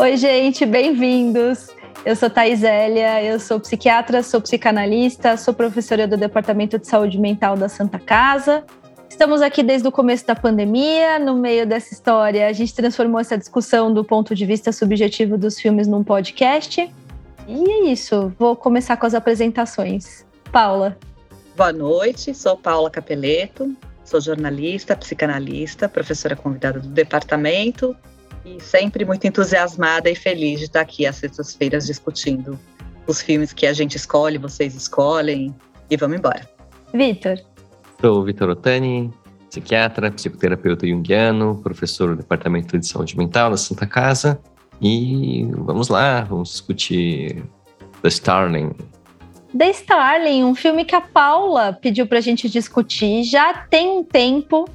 Oi, gente, bem-vindos. Eu sou Thais Elia, eu sou psiquiatra, sou psicanalista, sou professora do Departamento de Saúde Mental da Santa Casa. Estamos aqui desde o começo da pandemia. No meio dessa história, a gente transformou essa discussão do ponto de vista subjetivo dos filmes num podcast. E é isso, vou começar com as apresentações. Paula. Boa noite, sou Paula Capeleto, sou jornalista, psicanalista, professora convidada do departamento e sempre muito entusiasmada e feliz de estar aqui às sextas-feiras discutindo os filmes que a gente escolhe, vocês escolhem e vamos embora. Vitor. Sou Vitor Otani, psiquiatra, psicoterapeuta junguiano, professor do Departamento de Saúde Mental da Santa Casa. E vamos lá, vamos discutir The Starling. The Starling, um filme que a Paula pediu pra gente discutir já tem um tempo.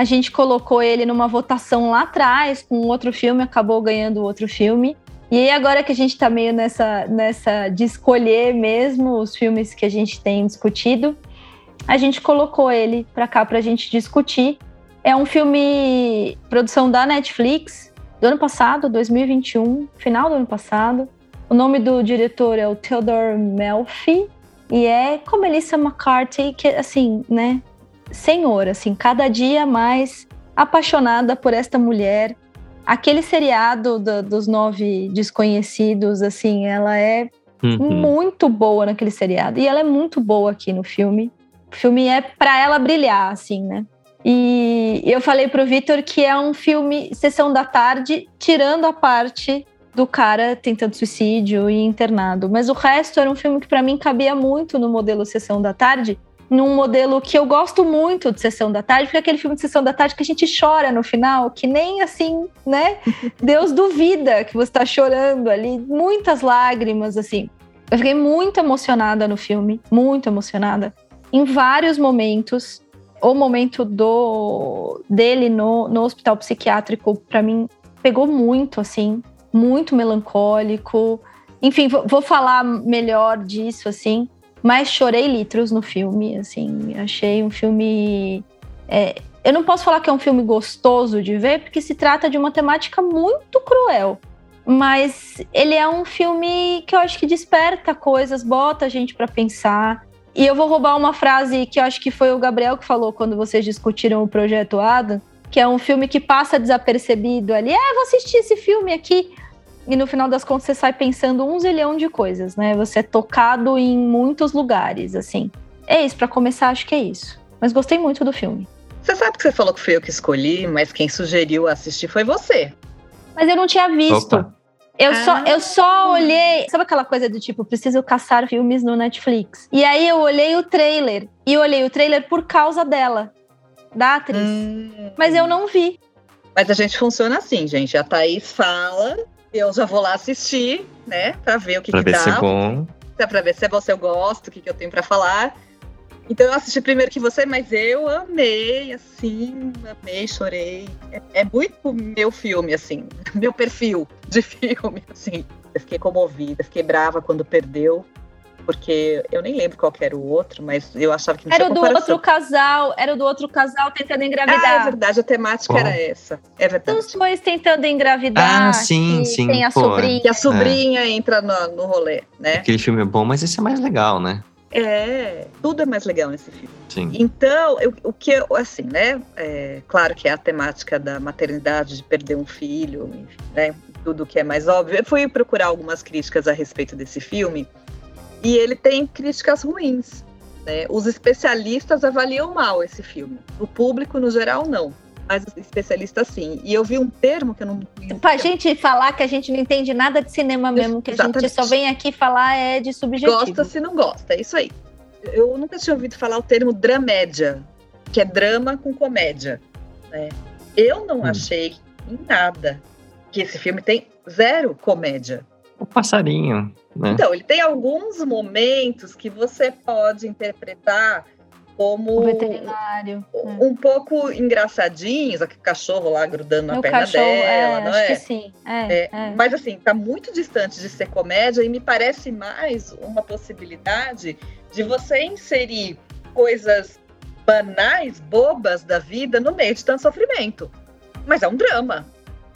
A gente colocou ele numa votação lá atrás com outro filme, acabou ganhando outro filme. E aí, agora que a gente tá meio nessa, nessa de escolher mesmo os filmes que a gente tem discutido, a gente colocou ele para cá para a gente discutir. É um filme produção da Netflix do ano passado, 2021, final do ano passado. O nome do diretor é o Theodore Melfi e é com Melissa McCarthy, que assim, né, senhor, assim, cada dia mais apaixonada por esta mulher. Aquele seriado do, dos nove desconhecidos, assim, ela é uhum. muito boa naquele seriado e ela é muito boa aqui no filme. O filme é para ela brilhar, assim, né? E eu falei pro Vitor que é um filme sessão da tarde, tirando a parte do cara tentando suicídio e internado. Mas o resto era um filme que para mim cabia muito no modelo sessão da tarde, num modelo que eu gosto muito de sessão da tarde, porque é aquele filme de sessão da tarde que a gente chora no final, que nem assim, né? Deus duvida que você está chorando ali, muitas lágrimas assim. Eu fiquei muito emocionada no filme, muito emocionada em vários momentos. O momento do dele no, no hospital psiquiátrico, para mim, pegou muito, assim, muito melancólico. Enfim, vou, vou falar melhor disso, assim. Mas chorei litros no filme, assim. Achei um filme. É, eu não posso falar que é um filme gostoso de ver, porque se trata de uma temática muito cruel. Mas ele é um filme que eu acho que desperta coisas, bota a gente para pensar. E eu vou roubar uma frase que eu acho que foi o Gabriel que falou quando vocês discutiram o projeto Adam, que é um filme que passa desapercebido ali. Ah, vou assistir esse filme aqui. E no final das contas você sai pensando um zilhão de coisas, né? Você é tocado em muitos lugares, assim. É isso, para começar, acho que é isso. Mas gostei muito do filme. Você sabe que você falou que foi eu que escolhi, mas quem sugeriu assistir foi você. Mas eu não tinha visto. Opa. Eu, ah. só, eu só olhei. Sabe aquela coisa do tipo, preciso caçar filmes no Netflix? E aí eu olhei o trailer. E olhei o trailer por causa dela, da atriz. Hum. Mas eu não vi. Mas a gente funciona assim, gente. A Thaís fala, eu já vou lá assistir, né? Pra ver o que, pra que ver dá. Se é bom. Pra ver se é bom, se eu gosto, o que, que eu tenho pra falar. Então eu assisti primeiro que você, mas eu amei, assim, amei, chorei. É, é, muito meu filme, assim, meu perfil de filme, assim. Eu fiquei comovida, fiquei brava quando perdeu, porque eu nem lembro qual era o outro, mas eu achava que não era tinha do outro casal, era do outro casal tentando engravidar. Ah, é verdade, a temática era essa. É verdade. Os dois tentando engravidar. Ah, sim, sim. Tem a pô, sobrinha. E a sobrinha é. entra no, no rolê, né? Aquele filme é bom, mas esse é mais legal, né? É, tudo é mais legal nesse filme. Sim. Então, eu, o que eu, assim, né? É, claro que é a temática da maternidade, de perder um filho, enfim, né? Tudo que é mais óbvio. Eu fui procurar algumas críticas a respeito desse filme e ele tem críticas ruins. Né? Os especialistas avaliam mal esse filme. O público, no geral, não mas especialista sim. E eu vi um termo que eu não. Pra gente falar que a gente não entende nada de cinema mesmo, que Exatamente. a gente só vem aqui falar é de subjetivo. Gosta se não gosta, é isso aí. Eu nunca tinha ouvido falar o termo dramédia, que é drama com comédia. Né? Eu não hum. achei em nada que esse filme tem zero comédia. O passarinho. Né? Então, ele tem alguns momentos que você pode interpretar como o veterinário. Um, um pouco engraçadinhos, aquele cachorro lá grudando na perna cachorro, dela, é, não acho é? Que sim. É, é, é, Mas assim, tá muito distante de ser comédia e me parece mais uma possibilidade de você inserir coisas banais, bobas da vida no meio de tanto sofrimento. Mas é um drama.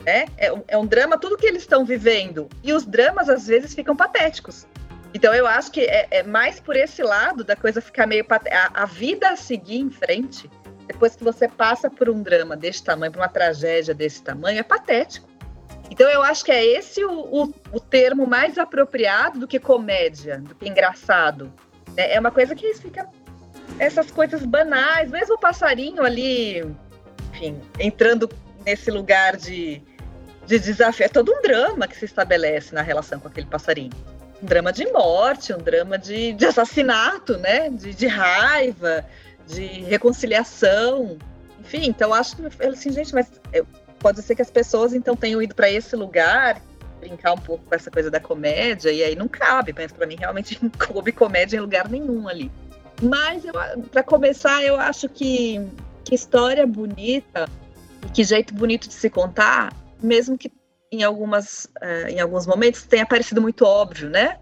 Né? É, é um drama tudo que eles estão vivendo. E os dramas, às vezes, ficam patéticos. Então eu acho que é, é mais por esse lado da coisa ficar meio. A, a vida a seguir em frente, depois que você passa por um drama desse tamanho, por uma tragédia desse tamanho, é patético. Então eu acho que é esse o, o, o termo mais apropriado do que comédia, do que engraçado. É, é uma coisa que fica. Essas coisas banais, mesmo o passarinho ali, enfim, entrando nesse lugar de, de desafio. É todo um drama que se estabelece na relação com aquele passarinho um drama de morte, um drama de, de assassinato, né? De, de, raiva, de reconciliação. Enfim, então acho que assim, gente, mas eu, pode ser que as pessoas então tenham ido para esse lugar brincar um pouco com essa coisa da comédia e aí não cabe, mas para mim realmente não coube comédia em lugar nenhum ali. Mas para começar, eu acho que que história bonita, que jeito bonito de se contar, mesmo que em, algumas, uh, em alguns momentos tenha parecido muito óbvio, né?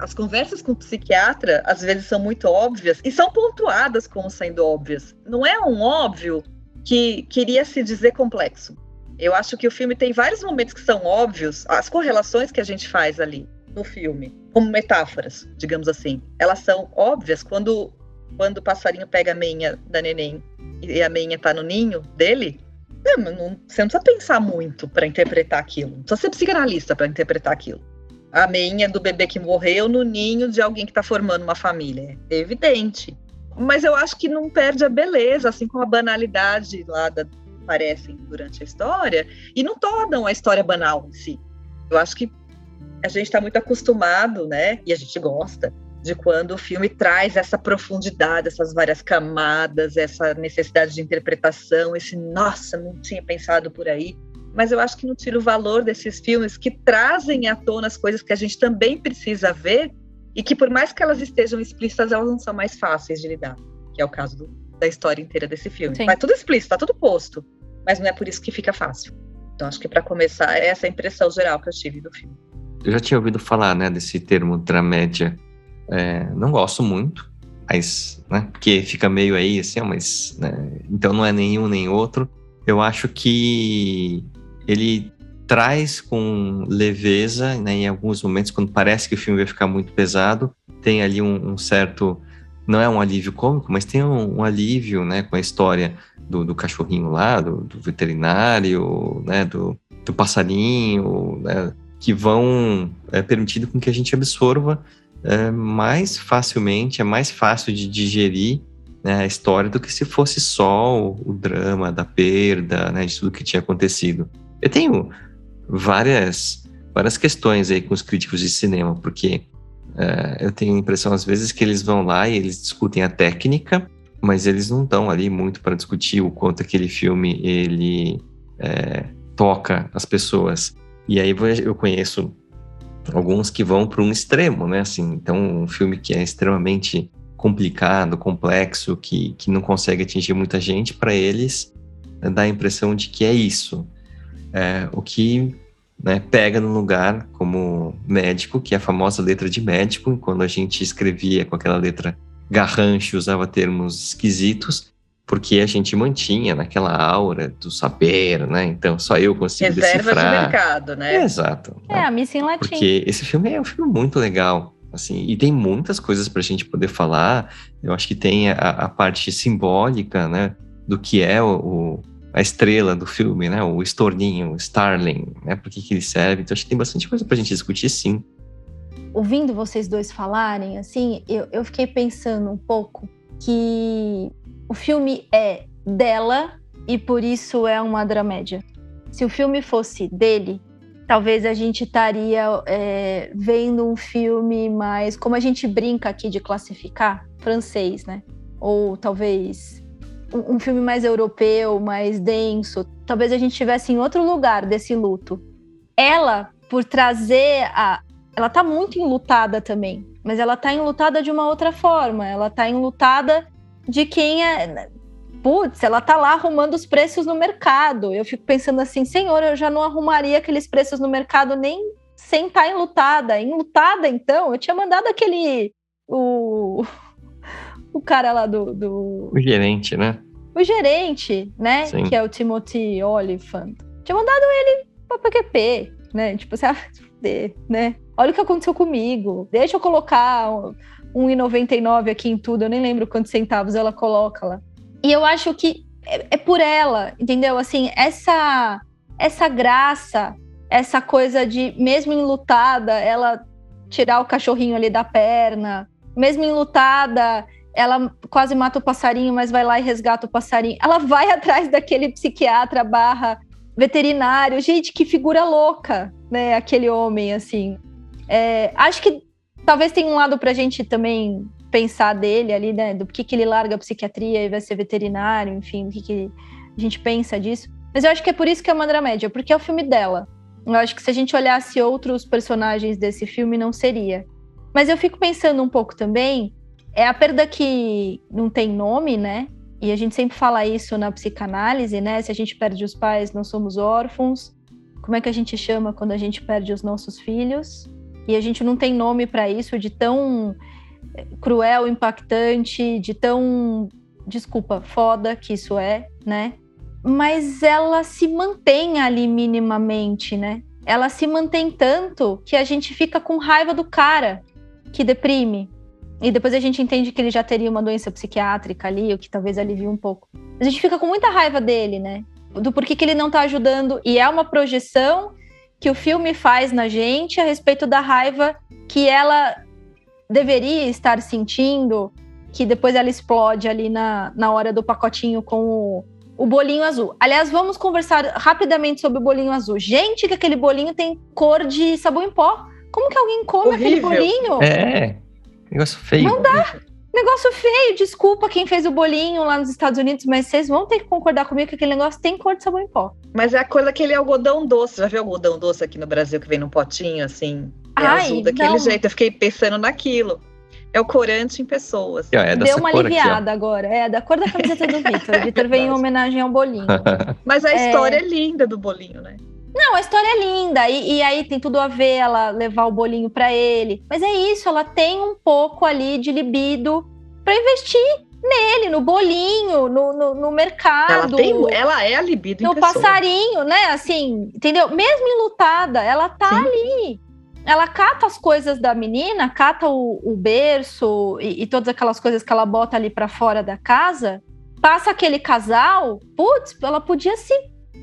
As conversas com o psiquiatra às vezes são muito óbvias e são pontuadas como sendo óbvias. Não é um óbvio que queria se dizer complexo. Eu acho que o filme tem vários momentos que são óbvios, as correlações que a gente faz ali no filme, como metáforas, digamos assim, elas são óbvias quando quando o passarinho pega a meinha da neném e a meinha tá no ninho dele, é, não, você não precisa pensar muito para interpretar aquilo. Não precisa ser psicanalista para interpretar aquilo. A meinha do bebê que morreu no ninho de alguém que está formando uma família. É evidente. Mas eu acho que não perde a beleza, assim como a banalidade lá da, aparecem durante a história, e não tornam a história banal em si. Eu acho que a gente está muito acostumado, né? E a gente gosta de quando o filme traz essa profundidade, essas várias camadas, essa necessidade de interpretação, esse nossa, não tinha pensado por aí. Mas eu acho que não tira o valor desses filmes que trazem à tona as coisas que a gente também precisa ver e que, por mais que elas estejam explícitas, elas não são mais fáceis de lidar, que é o caso do, da história inteira desse filme. Sim. Mas tudo explícito, tá tudo posto, mas não é por isso que fica fácil. Então, acho que para começar, é essa a impressão geral que eu tive do filme. Eu já tinha ouvido falar, né, desse termo dramédia é, não gosto muito, mas, né, porque fica meio aí assim, mas, né, então não é nenhum nem outro. Eu acho que ele traz com leveza, né, em alguns momentos, quando parece que o filme vai ficar muito pesado, tem ali um, um certo, não é um alívio cômico, mas tem um, um alívio, né, com a história do, do cachorrinho lá, do, do veterinário, né, do, do passarinho, né, que vão é, permitindo com que a gente absorva é, mais facilmente, é mais fácil de digerir né, a história do que se fosse só o, o drama da perda, né, de tudo que tinha acontecido. Eu tenho várias, várias questões aí com os críticos de cinema, porque é, eu tenho a impressão às vezes que eles vão lá e eles discutem a técnica, mas eles não estão ali muito para discutir o quanto aquele filme ele é, toca as pessoas. E aí eu conheço alguns que vão para um extremo, né? Assim, então, um filme que é extremamente complicado, complexo, que, que não consegue atingir muita gente, para eles né, dá a impressão de que é isso. É, o que né, pega no lugar como médico, que é a famosa letra de médico, quando a gente escrevia com aquela letra garrancho, usava termos esquisitos, porque a gente mantinha naquela aura do saber, né? Então só eu consigo Reserva decifrar. de mercado, né? exato. É, a missa em latim. Porque esse filme é um filme muito legal, assim, e tem muitas coisas para a gente poder falar. Eu acho que tem a, a, parte simbólica, né? Do que é o, o, a estrela do filme, né? O estorninho, o Starling, né? Por que, que ele serve. Então acho que tem bastante coisa para a gente discutir, sim. Ouvindo vocês dois falarem, assim, eu, eu fiquei pensando um pouco que o filme é dela e por isso é uma dramédia. Se o filme fosse dele, talvez a gente estaria é, vendo um filme mais, como a gente brinca aqui de classificar, francês, né? Ou talvez um, um filme mais europeu, mais denso. Talvez a gente estivesse em outro lugar desse luto. Ela, por trazer a. Ela tá muito enlutada também, mas ela tá enlutada de uma outra forma. Ela tá enlutada de quem é. Putz, ela tá lá arrumando os preços no mercado. Eu fico pensando assim, senhor, eu já não arrumaria aqueles preços no mercado nem sem estar tá enlutada. Enlutada, então, eu tinha mandado aquele. O, o cara lá do, do. O gerente, né? O gerente, né? Sim. Que é o Timothy Oliphant. Tinha mandado ele PQP, né? Tipo, você, ah, né? Olha o que aconteceu comigo. Deixa eu colocar 1,99 aqui em tudo. Eu nem lembro quantos centavos ela coloca lá. E eu acho que é, é por ela, entendeu? Assim, essa essa graça, essa coisa de mesmo enlutada, ela tirar o cachorrinho ali da perna, mesmo enlutada, ela quase mata o passarinho, mas vai lá e resgata o passarinho. Ela vai atrás daquele psiquiatra barra veterinário. Gente, que figura louca, né? Aquele homem, assim. É, acho que talvez tenha um lado para a gente também pensar dele ali, né? Do que, que ele larga a psiquiatria e vai ser veterinário, enfim, o que, que a gente pensa disso. Mas eu acho que é por isso que é uma dramédia, porque é o filme dela. Eu acho que se a gente olhasse outros personagens desse filme, não seria. Mas eu fico pensando um pouco também, é a perda que não tem nome, né? E a gente sempre fala isso na psicanálise, né? Se a gente perde os pais, não somos órfãos. Como é que a gente chama quando a gente perde os nossos filhos? E a gente não tem nome para isso de tão eh, cruel, impactante, de tão, desculpa, foda que isso é, né? Mas ela se mantém ali minimamente, né? Ela se mantém tanto que a gente fica com raiva do cara que deprime, e depois a gente entende que ele já teria uma doença psiquiátrica ali, o que talvez alivie um pouco. A gente fica com muita raiva dele, né? Do porquê que ele não tá ajudando. E é uma projeção que o filme faz na gente a respeito da raiva que ela deveria estar sentindo, que depois ela explode ali na, na hora do pacotinho com o, o bolinho azul. Aliás, vamos conversar rapidamente sobre o bolinho azul. Gente, que aquele bolinho tem cor de sabão em pó. Como que alguém come Horrível. aquele bolinho? É. Negócio feio. Não dá. Negócio feio. Desculpa quem fez o bolinho lá nos Estados Unidos, mas vocês vão ter que concordar comigo que aquele negócio tem cor de sabão em pó. Mas é a coisa aquele algodão doce. Já viu algodão doce aqui no Brasil que vem num potinho assim? É Ai, azul daquele não. jeito. Eu fiquei pensando naquilo. É o corante em pessoas. É Deu uma aliviada aqui, agora. É da cor da camiseta do Vitor. O Vitor vem em homenagem ao bolinho. Mas a é... história é linda do bolinho, né? Não, a história é linda. E, e aí tem tudo a ver ela levar o bolinho para ele. Mas é isso, ela tem um pouco ali de libido para investir nele, no bolinho, no, no, no, mercado. Ela, tem, ela é a libido No passarinho, né? Assim, entendeu? Mesmo enlutada, ela tá Sim. ali. Ela cata as coisas da menina, cata o, o berço e, e, todas aquelas coisas que ela bota ali para fora da casa. Passa aquele casal, putz, ela podia se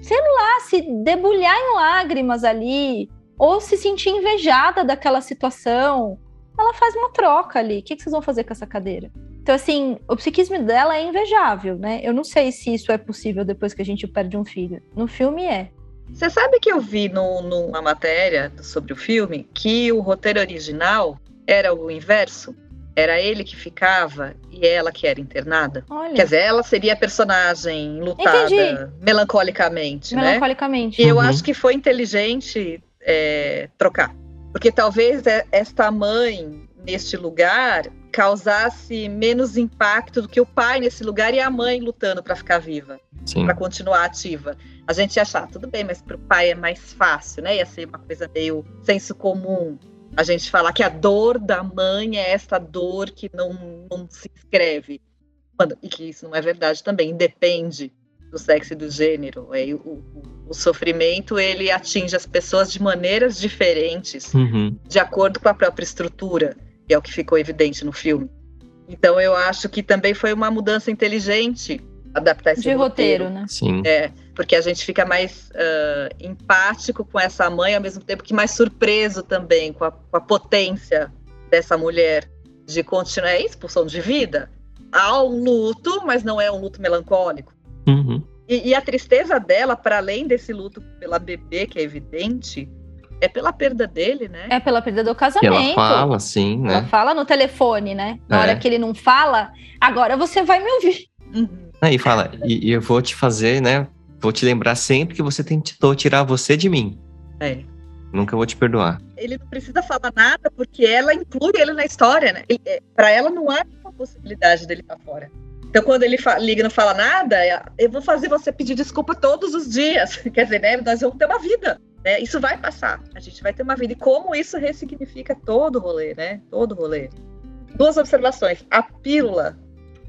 sei lá, se debulhar em lágrimas ali, ou se sentir invejada daquela situação, ela faz uma troca ali. O que, vocês vão fazer com essa cadeira? Então, assim, o psiquismo dela é invejável, né? Eu não sei se isso é possível depois que a gente perde um filho. No filme é. Você sabe que eu vi no, numa matéria sobre o filme que o roteiro original era o inverso? Era ele que ficava e ela que era internada. Olha. Quer dizer, ela seria a personagem lutada Entendi. melancolicamente, né? Melancolicamente. E uhum. eu acho que foi inteligente é, trocar. Porque talvez é, esta mãe, neste lugar, causasse menos impacto do que o pai nesse lugar e a mãe lutando para ficar viva, para continuar ativa. A gente ia achar, tudo bem, mas para o pai é mais fácil, né? Ia ser uma coisa meio senso comum a gente falar que a dor da mãe é essa dor que não, não se escreve. E que isso não é verdade também, independe do sexo e do gênero. É, o, o, o, sofrimento ele atinge as pessoas de maneiras diferentes, uhum. de acordo com a própria estrutura, e é o que ficou evidente no filme. Então eu acho que também foi uma mudança inteligente adaptar esse de roteiro, roteiro né? Sim. É, porque a gente fica mais uh, empático com essa mãe, ao mesmo tempo que mais surpreso também com a, com a potência dessa mulher de continuar é expulsão de vida. Há um luto, mas não é um luto melancólico. Uhum. E, e, a tristeza dela, para além desse luto pela bebê, que é evidente, é pela perda dele, né? É pela perda do casamento. Que ela fala, sim, né? Ela fala no telefone, né? Na é. hora que ele não fala, agora você vai me ouvir. Uhum. Aí fala, e, e, eu vou te fazer, né? Vou te lembrar sempre que você tentou tirar você de mim. É. Nunca vou te perdoar. Ele não precisa falar nada porque ela inclui ele na história, né? É, Para ela não há uma possibilidade dele estar fora. Então, quando ele liga e não fala nada, é, eu vou fazer você pedir desculpa todos os dias. Quer dizer, né? Nós vamos ter uma vida. Né? Isso vai passar. A gente vai ter uma vida. E como isso ressignifica todo o rolê, né? Todo o rolê. Duas observações. A pílula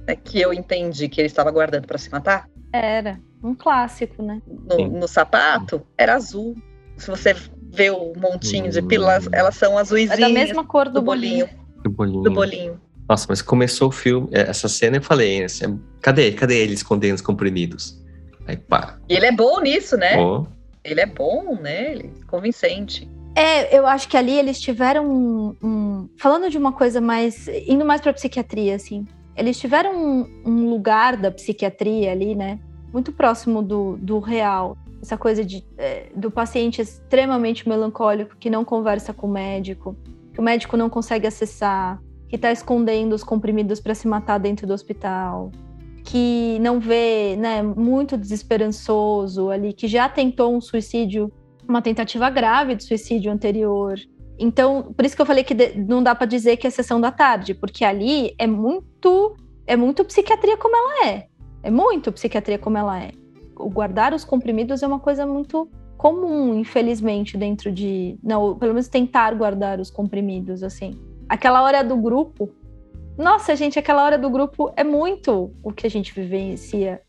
né, que eu entendi que ele estava guardando para se matar. Era um clássico, né? No, no, sapato era azul. Se você vê o montinho de pílulas, elas são azuisinhas. É da mesma cor do, do bolinho. Do bolinho. Do bolinho. Nossa, mas começou o filme, é, essa cena eu falei, assim, cadê? Cadê ele escondendo os comprimidos? Aí pá. E ele é bom nisso, né? Ó, Ele é bom, né? Ele é convincente. É, eu acho que ali eles tiveram um, um- falando de uma coisa mais indo mais para psiquiatria, assim. Eles tiveram um, um lugar da psiquiatria ali, né? Muito próximo do, do real. Essa coisa de, é, do paciente extremamente melancólico que não conversa com o médico, que o médico não consegue acessar, que está escondendo os comprimidos para se matar dentro do hospital, que não vê, né? Muito desesperançoso ali, que já tentou um suicídio uma tentativa grave de suicídio anterior. Então, por isso que eu falei que não dá para dizer que é sessão da tarde, porque ali é muito é muito psiquiatria como ela é. É muito psiquiatria como ela é. O guardar os comprimidos é uma coisa muito comum, infelizmente, dentro de, não, pelo menos tentar guardar os comprimidos assim. Aquela hora do grupo, nossa, gente, aquela hora do grupo é muito o que a gente vivencia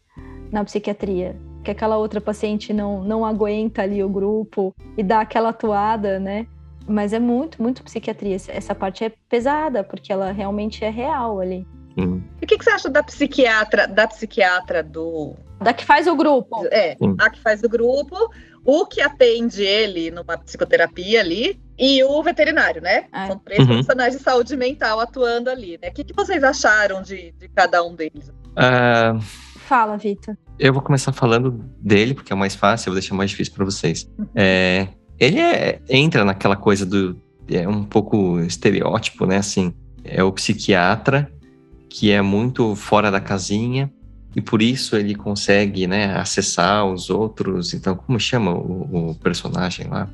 na psiquiatria que aquela outra paciente não, não aguenta ali o grupo e dá aquela atuada, né? Mas é muito, muito psiquiatria. Essa parte é pesada, porque ela realmente é real ali. hum. E o que, que você acha da psiquiatra, da psiquiatra do. Da que faz o grupo. É, Sim. a que faz o grupo, o que atende ele numa psicoterapia ali, e o veterinário, né? É. São três Uhum. profissionais de saúde mental atuando ali, né? O que, que vocês acharam de, de cada um deles? Ah, Fala, Vitor. eu vou começar falando dele, porque é o mais fácil, eu vou deixar mais difícil para vocês. É, ele é- entra naquela coisa do. É um pouco estereótipo, né? Assim, é o psiquiatra que é muito fora da casinha e por isso ele consegue, né, acessar os outros. Então, como chama o, o personagem lá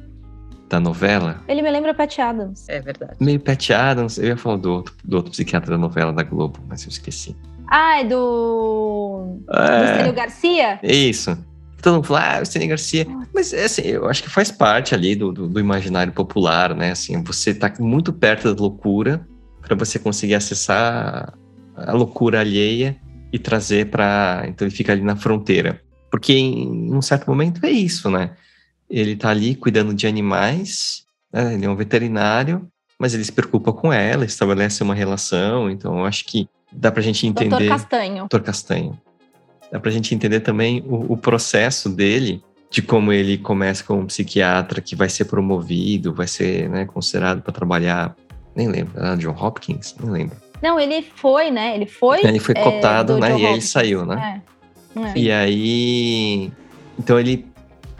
da novela? Ele me lembra Pat Adams. É verdade. Meio Pat Adams. Eu ia falar do outro, do outro psiquiatra da novela da Globo, mas eu esqueci. Ah, é do. Do É, Estênio Garcia? É isso. Todo mundo fala, ah, o Cine Garcia. Mas, assim, eu acho que faz parte ali do, do, do imaginário popular, né? Assim, você tá muito perto da loucura para você conseguir acessar a loucura alheia e trazer para Então, ele fica ali na fronteira. Porque em um certo momento é isso, né? Ele tá ali cuidando de animais, né? ele é um veterinário, mas ele se preocupa com ela, estabelece uma relação. Então, eu acho que dá pra gente entender. Doutor Castanho. Dr. Castanho. Dá pra gente entender também o, o processo dele, de como ele começa como um psiquiatra que vai ser promovido, vai ser né, considerado para trabalhar. Nem lembro, era John Hopkins? Nem lembro. Não, ele foi, né? Ele foi. Ele foi é, cotado, do né? John E aí ele saiu, né? É. É. E aí. Então ele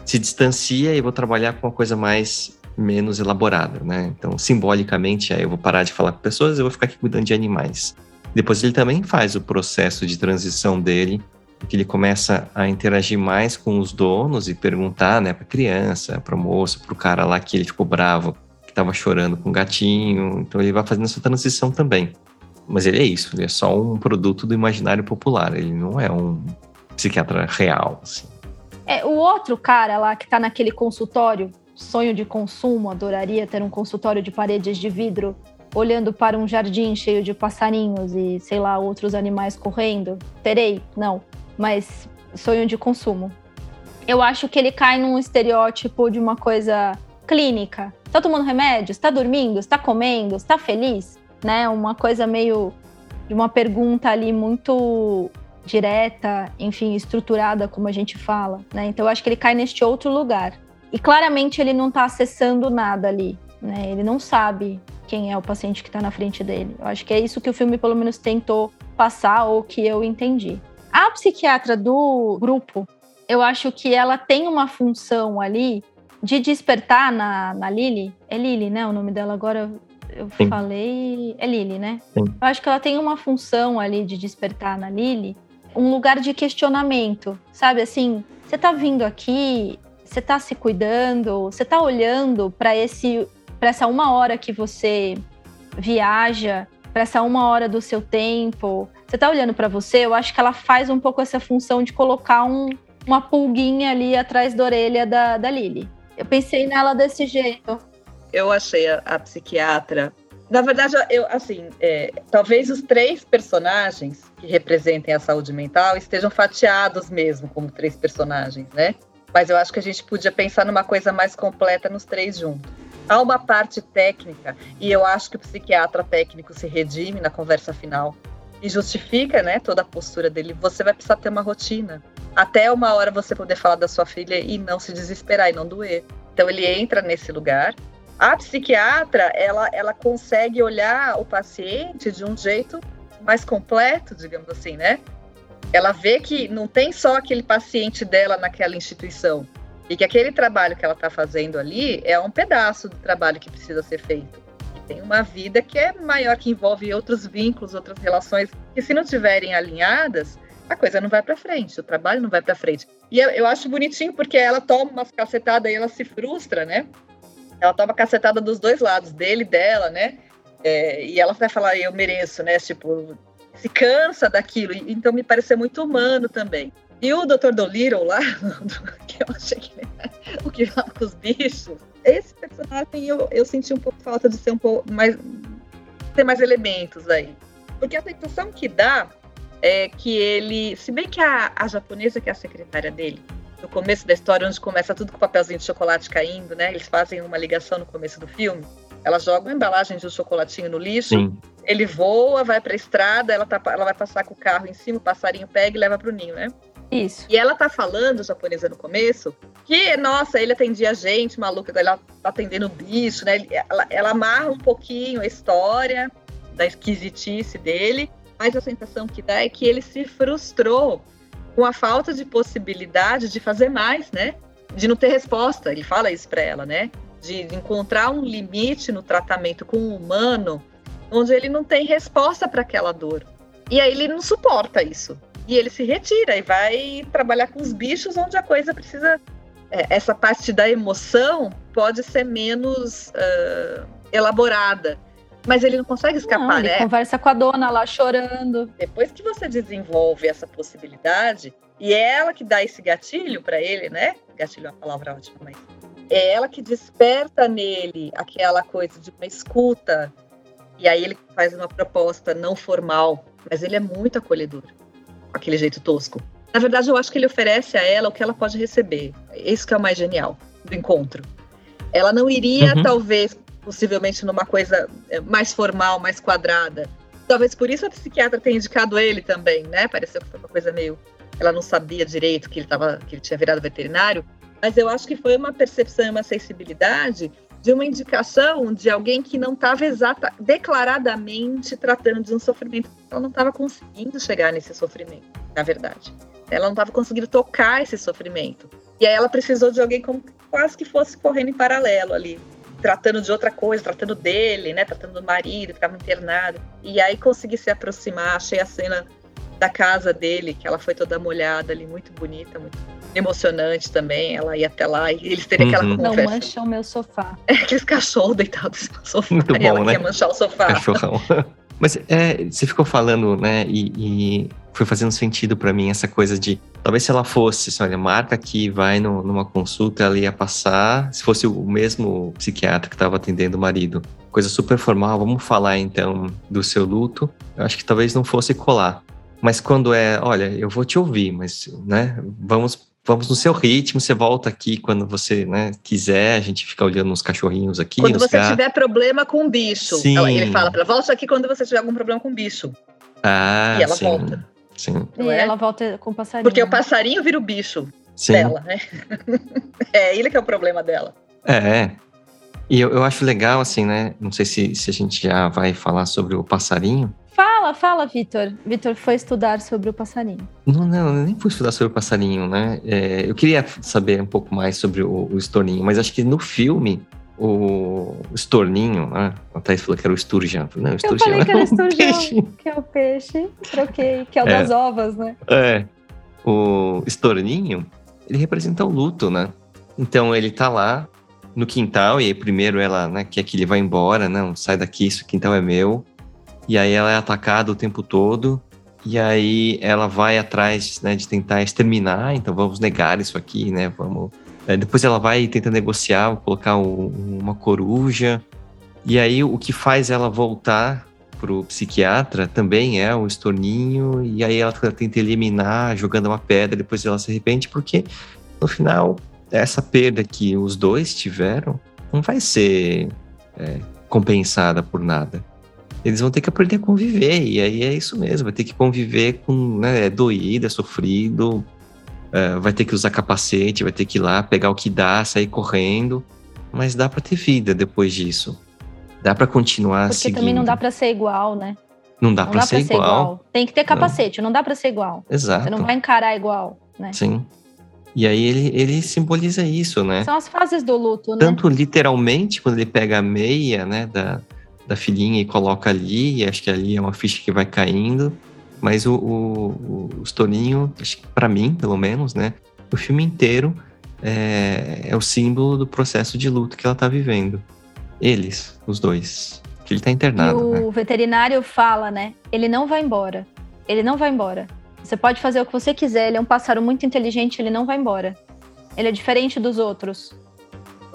se distancia e vou trabalhar com uma coisa mais menos elaborada, né? Então, simbolicamente, aí eu vou parar de falar com pessoas, eu vou ficar aqui cuidando de animais. Depois ele também faz o processo de transição dele, que ele começa a interagir mais com os donos e perguntar, né, para criança, para moça, para o cara lá que ele ficou bravo, que estava chorando com o gatinho. Então ele vai fazendo essa transição também. Mas ele é isso, ele é só um produto do imaginário popular, ele não é um psiquiatra real, assim. É, o outro cara lá que tá naquele consultório, sonho de consumo, adoraria ter um consultório de paredes de vidro, olhando para um jardim cheio de passarinhos e, sei lá, outros animais correndo. Terei? Não. Mas sonho de consumo. Eu acho que ele cai num estereótipo de uma coisa clínica. Tá tomando remédios? Tá dormindo? Está comendo? Está feliz? Né? Uma coisa meio de uma pergunta ali muito direta, enfim, estruturada, como a gente fala, né? Então eu acho que ele cai neste outro lugar. E claramente ele não está acessando nada ali, né? Ele não sabe quem é o paciente que está na frente dele. Eu acho que é isso que o filme pelo menos tentou passar ou que eu entendi. A psiquiatra do grupo, eu acho que ela tem uma função ali de despertar na, na Lily. É Lily, né? O nome dela agora eu Sim. falei. É Lily, né? Sim. Eu acho que ela tem uma função ali de despertar na Lily um lugar de questionamento, sabe? Assim, você tá vindo aqui, você tá se cuidando, você tá olhando para esse, para essa uma hora que você viaja, para essa uma hora do seu tempo, você tá olhando para você. Eu acho que ela faz um pouco essa função de colocar um, uma pulguinha ali atrás da orelha da, da Lily. Eu pensei nela desse jeito. Eu achei a, a psiquiatra. Na verdade, eu assim, é, talvez os três personagens que representem a saúde mental estejam fatiados mesmo como três personagens, né? Mas eu acho que a gente podia pensar numa coisa mais completa nos três juntos. Há uma parte técnica, e eu acho que o psiquiatra técnico se redime na conversa final e justifica né, toda a postura dele. Você vai precisar ter uma rotina. Até uma hora você poder falar da sua filha e não se desesperar e não doer. Então ele entra nesse lugar. A psiquiatra, ela, ela consegue olhar o paciente de um jeito mais completo, digamos assim, né? Ela vê que não tem só aquele paciente dela naquela instituição e que aquele trabalho que ela está fazendo ali é um pedaço do trabalho que precisa ser feito. Tem uma vida que é maior, que envolve outros vínculos, outras relações, que se não tiverem alinhadas, a coisa não vai para frente, o trabalho não vai para frente. E eu, eu, acho bonitinho porque ela toma umas cacetadas e ela se frustra, né? Ela toma cacetada dos dois lados, dele e dela, né? É, e ela vai falar, eu mereço, né? Tipo, se cansa daquilo. Então me pareceu muito humano também. E o Dr. Dolittle lá, que eu achei que o que fala com os bichos, esse personagem eu, eu senti um pouco falta de ser um pouco mais. ter mais elementos aí. Porque a sensação que dá é que ele. Se bem que a, a japonesa, que é a secretária dele, no começo da história, onde começa tudo com o papelzinho de chocolate caindo, né? Eles fazem uma ligação no começo do filme. Ela joga uma embalagem de um chocolatinho no lixo, Sim. ele voa, vai para a estrada, ela, tá, ela vai passar com o carro em cima, o passarinho pega e leva para o ninho, né? Isso. E ela tá falando, japonesa no começo, que, nossa, ele atendia gente maluca, ela tá atendendo bicho, né? Ela, ela amarra um pouquinho a história da esquisitice dele, mas a sensação que dá é que ele se frustrou com a falta de possibilidade de fazer mais, né? De não ter resposta. Ele fala isso para ela, né? De encontrar um limite no tratamento com o humano onde ele não tem resposta para aquela dor. E aí ele não suporta isso. E ele se retira e vai trabalhar com os bichos onde a coisa precisa. É, essa parte da emoção pode ser menos uh, elaborada. Mas ele não consegue escapar, não, ele né? conversa com a dona lá chorando. Depois que você desenvolve essa possibilidade, e é ela que dá esse gatilho para ele, né? Gatilho é uma palavra ótima, mas é ela que desperta nele aquela coisa de uma escuta. E aí ele faz uma proposta não formal, mas ele é muito acolhedor, aquele jeito tosco. Na verdade, eu acho que ele oferece a ela o que ela pode receber. Isso que é o mais genial do encontro. Ela não iria, uhum. talvez, possivelmente numa coisa é, mais formal, mais quadrada. Talvez por isso a psiquiatra tenha indicado ele também, né? Pareceu que foi uma coisa meio. Ela não sabia direito que ele, tava, que ele tinha virado veterinário, mas eu acho que foi uma percepção e uma sensibilidade de uma indicação de alguém que não estava exata, declaradamente tratando de um sofrimento. Ela não estava conseguindo chegar nesse sofrimento, na verdade. Ela não estava conseguindo tocar esse sofrimento. E aí ela precisou de alguém como quase que fosse correndo em paralelo ali, tratando de outra coisa, tratando dele, né? Tratando do marido, que estava internado. E aí consegui se aproximar, achei a cena da casa dele, que ela foi toda molhada ali, muito bonita, muito emocionante também. Ela ia até lá e eles teriam uhum. aquela conversa. Não mancha o meu sofá. É, aqueles cachorros deitados no sofá. Muito bom, ela né? quer manchar o sofá. Cachorrão. Mas é, você ficou falando, né? E, e foi fazendo sentido para mim essa coisa de talvez se ela fosse, assim, olha, marca aqui, vai no, numa consulta, ela ia passar, se fosse o mesmo psiquiatra que estava atendendo o marido, coisa super formal, vamos falar então do seu luto, eu acho que talvez não fosse colar. Mas quando é, olha, eu vou te ouvir, mas, né, vamos vamos no seu ritmo, você volta aqui quando você né, quiser, a gente fica olhando uns cachorrinhos aqui. Quando você gatos. tiver problema com bicho. Sim. Ele fala para volta aqui quando você tiver algum problema com bicho. Ah, e ela sim. volta. Sim. E é? ela volta com o passarinho. Porque o passarinho vira o bicho Sim. dela, né? é ele que é o problema dela. É. E eu, eu acho legal, assim, né? Não sei se, se a gente já vai falar sobre o passarinho. Fala, fala, Vitor. Vitor foi estudar sobre o passarinho. Não, não, eu nem fui estudar sobre o passarinho, né? É, eu queria saber um pouco mais sobre o, o estorninho, mas acho que no filme o estorninho, né? A Thaís falou que era o esturjão. Não, o esturjão eu falei que era o um esturjão, que é o peixe. Troquei, que é o É. das ovas, né? É. O estorninho, ele representa o luto, né? Então ele tá lá no quintal e aí primeiro ela, né, quer que ele vá embora, não, sai daqui, isso quintal é meu. E aí ela é atacada o tempo todo. E aí ela vai atrás, né, de tentar exterminar, então vamos negar isso aqui, né? Vamos é, depois ela vai tentar negociar, colocar um- uma coruja. E aí o que faz ela voltar pro psiquiatra também é o estorninho. E aí ela tenta eliminar jogando uma pedra, depois ela se arrepende porque no final, essa perda que os dois tiveram não vai ser é, compensada por nada. Eles vão ter que aprender a conviver, e aí é isso mesmo, vai ter que conviver com, né, é doído, é sofrido, é, vai ter que usar capacete, vai ter que ir lá, pegar o que dá, sair correndo, mas dá para ter vida depois disso. Dá para continuar Porque seguindo. também não dá para ser igual, né? Não dá para ser, ser, igual. Tem que ter capacete, não, não dá para ser igual. Exato. Você não vai encarar igual, né? Sim. E aí ele, ele simboliza isso, né? São as fases do luto, né? Tanto literalmente, quando ele pega a meia, né, da, da filhinha e coloca ali, e acho que ali é uma ficha que vai caindo. Mas o, o, o que pra mim, pelo menos, né, o filme inteiro é, é o símbolo do processo de luto que ela tá vivendo. Eles, os dois. Que ele tá internado. E o né? veterinário fala, né? Ele não vai embora. Ele não vai embora. Você pode fazer o que você quiser, ele é um pássaro muito inteligente, ele não vai embora. Ele é diferente dos outros.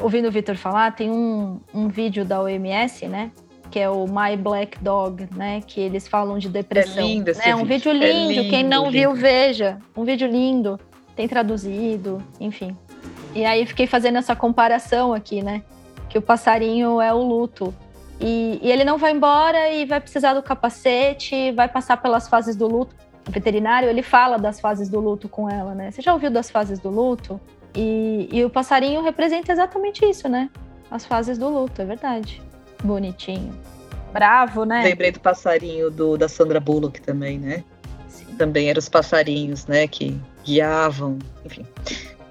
Ouvindo o Victor falar, tem um, um vídeo da OMS, né? Que é o My Black Dog, né? Que eles falam de depressão. É lindo esse né? Um vídeo É lindo. Quem não lindo. viu, veja. Um vídeo lindo. Tem traduzido, enfim. E aí fiquei fazendo essa comparação aqui, né? Que o passarinho é o luto. E, e ele não vai embora e vai precisar do capacete, vai passar pelas fases do luto o veterinário, ele fala das fases do luto com ela, né? Você já ouviu das fases do luto? E, e o passarinho representa exatamente isso, né? As fases do luto, é verdade. Bonitinho. Bravo, né? Lembrei do passarinho do, da Sandra Bullock também, né? Sim. Também eram os passarinhos, né? Que guiavam, enfim,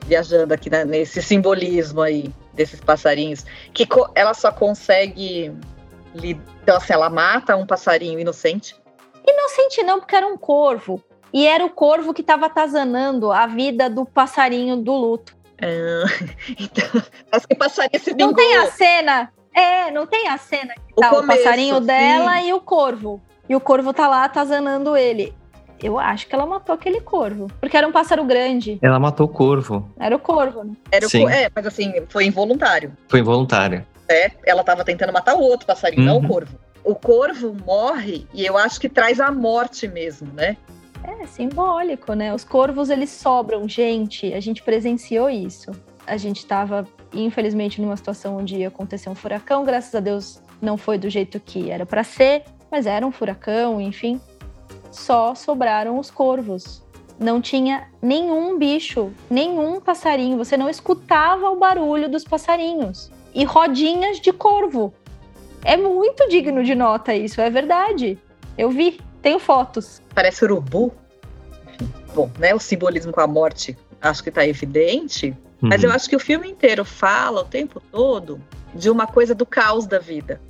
viajando aqui né, nesse simbolismo aí desses passarinhos. Que ela só consegue. Então, assim, ela mata um passarinho inocente. Inocente não, porque era um corvo. E era o corvo que estava atazanando a vida do passarinho do luto. Ah, então, acho que o passarinho se Não tem a cena. É, não tem a cena que O tá o, começo, passarinho sim. dela e o corvo. E o corvo tá lá atazanando ele. Eu acho que ela matou aquele corvo. Porque era um pássaro grande. Ela matou o corvo. Era o corvo, né? Era o Sim. co- é, mas assim, foi involuntário. Foi involuntária. né? Ela estava tentando matar o outro passarinho, não o Uhum. corvo. O corvo morre e eu acho que traz a morte mesmo, né? É simbólico, né? Os corvos eles sobram, gente. A gente presenciou isso. A gente estava, infelizmente, numa situação onde ia acontecer um furacão. Graças a Deus, não foi do jeito que era para ser, mas era um furacão, enfim. Só sobraram os corvos. Não tinha nenhum bicho, nenhum passarinho. Você não escutava o barulho dos passarinhos. E rodinhas de corvo. É muito digno de nota isso, é verdade. Eu vi, tenho fotos. Parece urubu. Bom, né? O simbolismo com a morte acho que está evidente, mas Uhum. eu acho que o filme inteiro fala o tempo todo de uma coisa do caos da vida,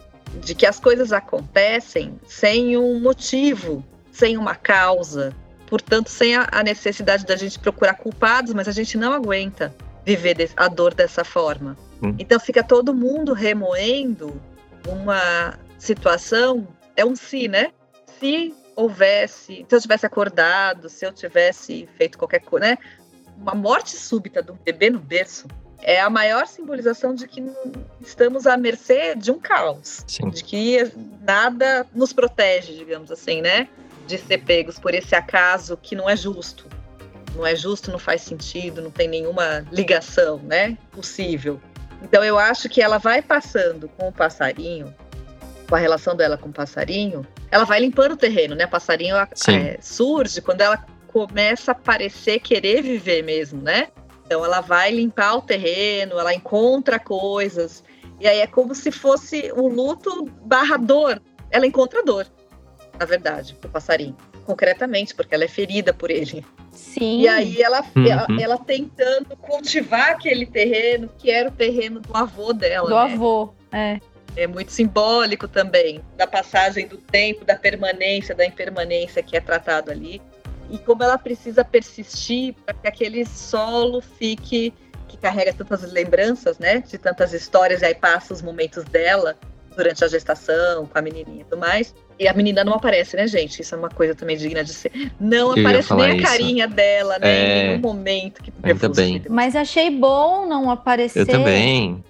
de que as coisas acontecem sem um motivo, sem uma causa, portanto, sem a, a necessidade da gente procurar culpados, mas a gente não aguenta viver a dor dessa forma. Hum. Então fica todo mundo remoendo uma situação, é um se, né? Se houvesse, se eu tivesse acordado, se eu tivesse feito qualquer coisa, né? Uma morte súbita de um bebê no berço é a maior simbolização de que estamos à mercê de um caos, Sim. de que nada nos protege, digamos assim, né? De ser pegos por esse acaso que não é justo. Não é justo, não faz sentido, não tem nenhuma ligação, né? Possível. Então eu acho que ela vai passando com o passarinho, com a relação dela com o passarinho, ela vai limpando o terreno, né? O passarinho é, surge quando ela começa a parecer querer viver mesmo, né? Então ela vai limpar o terreno, ela encontra coisas, e aí é como se fosse o luto barra dor. Ela encontra dor, na verdade, pro passarinho. Concretamente, porque ela é ferida por ele. Sim. E aí ela, Uhum. ela, ela tentando cultivar aquele terreno, que era o terreno do avô dela. do né? avô. É. É muito simbólico também, da passagem do tempo, da permanência, da impermanência que é tratado ali. E como ela precisa persistir para que aquele solo fique, que carrega tantas lembranças, né? De tantas histórias, e aí passa os momentos dela durante a gestação, com a menininha e tudo mais. E a menina não aparece, né, gente? Isso é uma coisa também digna de ser. Não Eu aparece nem a isso. carinha dela, né? É. Em nenhum momento. Que Ainda bem. Mas achei bom não aparecer. Eu também.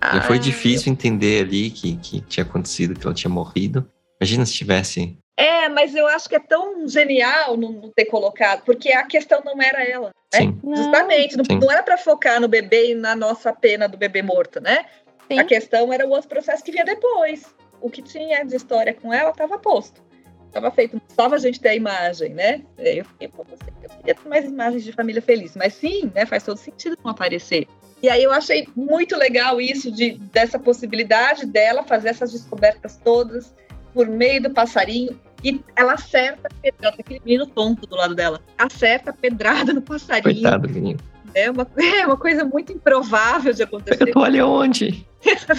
Já foi Ah, difícil entender ali que, que tinha acontecido, que ela tinha morrido. Imagina se tivesse É, mas eu acho que é tão genial não ter colocado, porque a questão não era ela, né? Sim. Justamente, não, Sim. não era para focar no bebê e na nossa pena do bebê morto, né? Sim. A questão era o outro processo que vinha depois. O que tinha de história com ela estava posto. Estava feito. Bastava a gente ter a imagem, né? Eu fiquei, pô, eu queria ter mais imagens de família feliz. Mas sim, né? Faz todo sentido não aparecer. E aí eu achei muito legal isso de, dessa possibilidade dela fazer essas descobertas todas por meio do passarinho. E ela acerta a pedrada, aquele menino tonto do lado dela. Acerta a pedrada no passarinho. Coitado, menino. É uma, é uma coisa muito improvável de acontecer. Tô ali onde?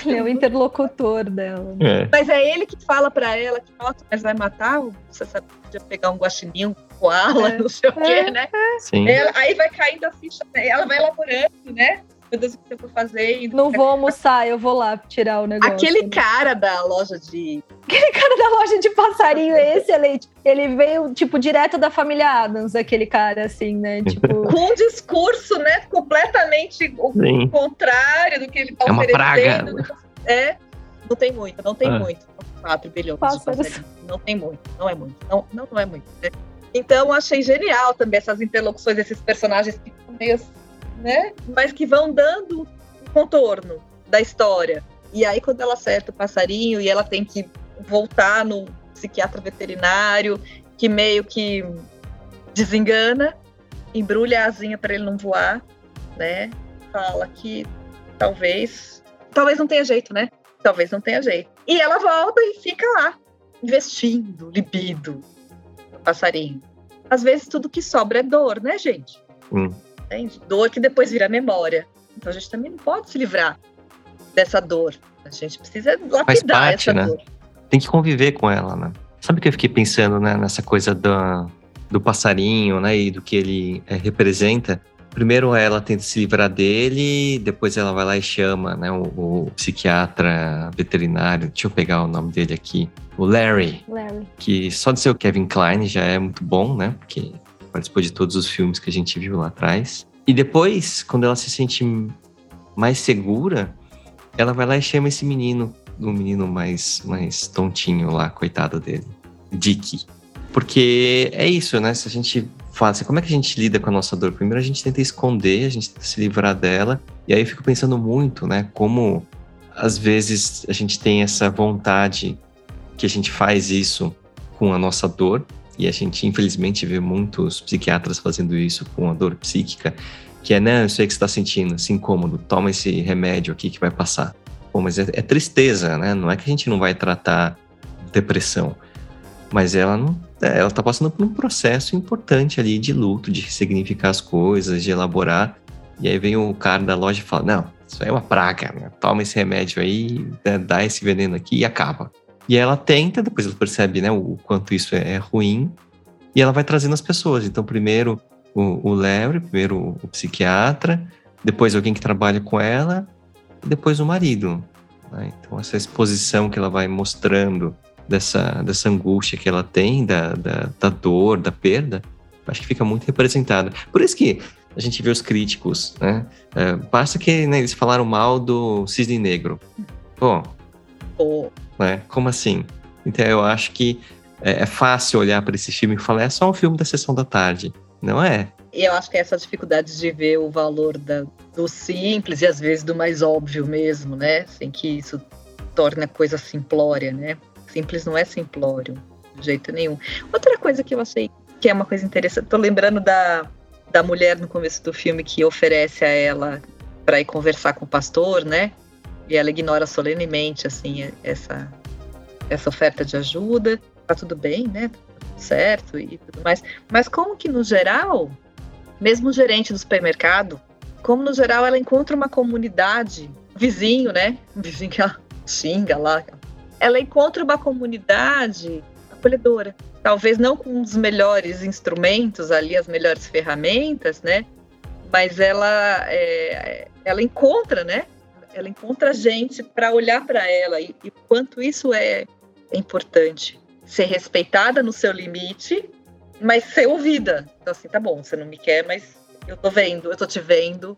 É o interlocutor dela. É. Mas é ele que fala pra ela que, nossa, mas vai matar? Você sabe que podia pegar um guaxinim, um koala, É. não sei o quê, É. né? Sim. Ela- aí vai caindo a ficha, ela vai elaborando, né? Meu Deus, o que eu tô fazendo? Não vou almoçar, eu vou lá tirar o negócio. Aquele né? cara da loja de. Aquele cara da loja de passarinho é excelente. Ele veio, tipo, direto da família Adams, aquele cara, assim, né? Tipo. com um discurso, né? Completamente o Sim. contrário do que ele tá É uma oferecendo. praga. É. Não tem muito, não tem Ah. muito. 4 bilhões Pássaros. Não tem muito, não é muito. Não, não, não é muito. né? Então, eu achei genial também essas interlocuções desses personagens que ficam meio, né? Mas que vão dando o contorno da história. E aí, quando ela acerta o passarinho e ela tem que voltar no psiquiatra veterinário, que meio que desengana, embrulha a asinha para ele não voar, né? Fala que talvez, talvez não tenha jeito, né? Talvez não tenha jeito. E ela volta e fica lá, investindo libido passarinho. Às vezes tudo que sobra é dor, né, gente? Hum. Entende? Dor que depois vira memória. Então a gente também não pode se livrar dessa dor. A gente precisa lapidar parte, essa né? dor. Tem que conviver com ela, né? Sabe o que eu fiquei pensando, né? Nessa coisa da, do passarinho, né? E do que ele é, representa. Primeiro ela tenta se livrar dele, depois ela vai lá e chama, né? O, o psiquiatra veterinário, deixa eu pegar o nome dele aqui, o Larry, Larry. que só de ser o Kevin Klein já é muito bom, né? Porque participou de todos os filmes que a gente viu lá atrás. E depois, quando ela se sente mais segura, ela vai lá e chama esse menino, o menino mais, mais tontinho lá, coitado dele, Dick. Porque é isso, né? Se a gente fala assim, como é que a gente lida com a nossa dor? Primeiro a gente tenta esconder, a gente tenta se livrar dela. E aí eu fico pensando muito, né? Como às vezes a gente tem essa vontade que a gente faz isso com a nossa dor. E a gente, infelizmente, vê muitos psiquiatras fazendo isso com a dor psíquica, que é, não, eu sei que você está sentindo, esse incômodo, toma esse remédio aqui que vai passar. Pô, mas é, é tristeza, né? Não é que a gente não vai tratar depressão, mas ela não, é, ela tá passando por um processo importante ali de luto, de ressignificar as coisas, de elaborar. E aí vem o cara da loja e fala: Não, isso aí é uma praga, né? toma esse remédio aí, né, dá esse veneno aqui e acaba. E ela tenta, depois ela percebe né, o quanto isso é, é ruim, e ela vai trazendo as pessoas. Então, primeiro o, o Larry, primeiro o, psiquiatra, depois alguém que trabalha com ela, e depois o marido. né? Então, essa exposição que ela vai mostrando dessa, dessa angústia que ela tem, da, da, da dor, da perda, acho que fica muito representada. Por isso que a gente vê os críticos, né? É, basta que né, eles falaram mal do Cisne Negro. Pô, Pô, né? Como assim? Então eu acho que é, é fácil olhar para esse filme e falar é só um filme da sessão da tarde. Não é? E eu acho que é essa dificuldade de ver o valor da, do simples e às vezes do mais óbvio mesmo, né? Sem que isso torne a coisa simplória, né? Simples não é simplório, de jeito nenhum. Outra coisa que eu achei que é uma coisa interessante, tô lembrando da, da mulher no começo do filme que oferece a ela para ir conversar com o pastor, né? E ela ignora solenemente, assim, essa, essa oferta de ajuda. Tá tudo bem, né? Tá certo e tudo mais. Mas como que, no geral, mesmo o gerente do supermercado, como no geral ela encontra uma comunidade, vizinho, né? Vizinho que ela xinga lá. Ela encontra uma comunidade acolhedora. Talvez não com os melhores instrumentos ali, as melhores ferramentas, né? Mas ela, é, ela encontra, né? Ela encontra gente para olhar para ela e, e quanto isso é, importante. Ser respeitada no seu limite, mas ser ouvida. Então, assim, tá bom, você não me quer, mas eu tô vendo, eu tô te vendo,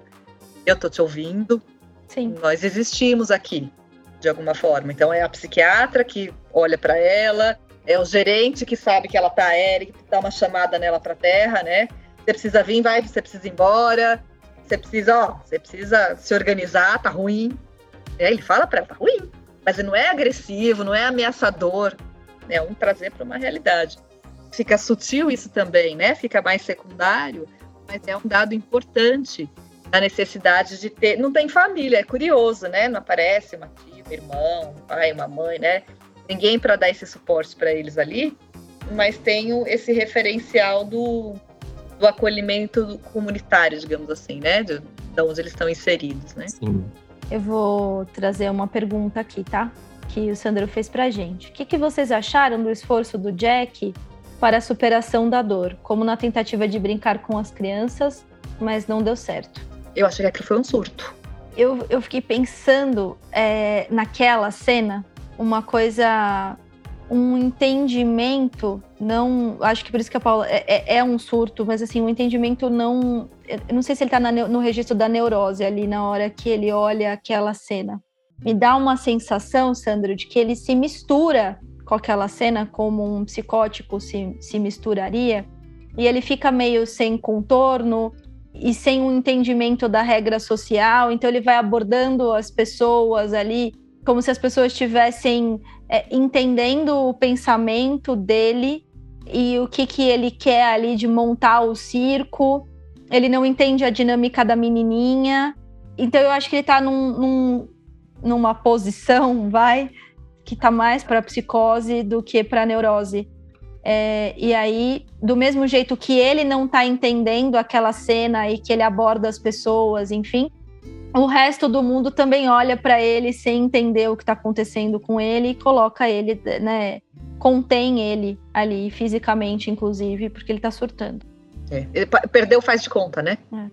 eu tô te ouvindo. Sim. Nós existimos aqui, de alguma forma. Então, é a psiquiatra que olha para ela, É o gerente que sabe que ela tá aérea, que dá uma chamada nela para terra, né? Você precisa vir, vai, você precisa ir embora. Você precisa, ó, você precisa se organizar, tá ruim. É, ele fala para ela, tá ruim. Mas não é agressivo, não é ameaçador. É um trazer para uma realidade. Fica sutil isso também, né? Fica mais secundário, mas é um dado importante a necessidade de ter. Não tem família, é curioso, né? Não aparece uma tia, um irmão, um pai, uma mãe, né? Ninguém para dar esse suporte para eles ali, mas tem esse referencial do, do acolhimento comunitário, digamos assim, né? De, de onde eles estão inseridos, né? Sim. Eu vou trazer uma pergunta aqui, tá? Que o Sandro fez pra gente. O que, que vocês acharam do esforço do Jack para a superação da dor, como na tentativa de brincar com as crianças, mas não deu certo? Eu achei que aquilo foi um surto. Eu, eu fiquei pensando é, naquela cena uma coisa um entendimento não acho que por isso que a Paula é, é, é um surto mas assim um entendimento não não sei se ele está no registro da neurose ali na hora que ele olha aquela cena. Me dá uma sensação Sandro de que ele se mistura com aquela cena como um psicótico se, se misturaria e ele fica meio sem contorno e sem um entendimento da regra social, então ele vai abordando as pessoas ali como se as pessoas estivessem é, entendendo o pensamento dele e o que, que ele quer ali de montar o circo. Ele não entende a dinâmica da menininha. Então eu acho que ele está num, num, numa posição, vai, que está mais para psicose do que para neurose. É, e aí, do mesmo jeito que ele não está entendendo aquela cena e que ele aborda as pessoas, enfim, o resto do mundo também olha para ele sem entender o que está acontecendo com ele e coloca ele, né? Contém ele ali, fisicamente, inclusive, porque ele está surtando. É, ele perdeu faz de conta, né? É.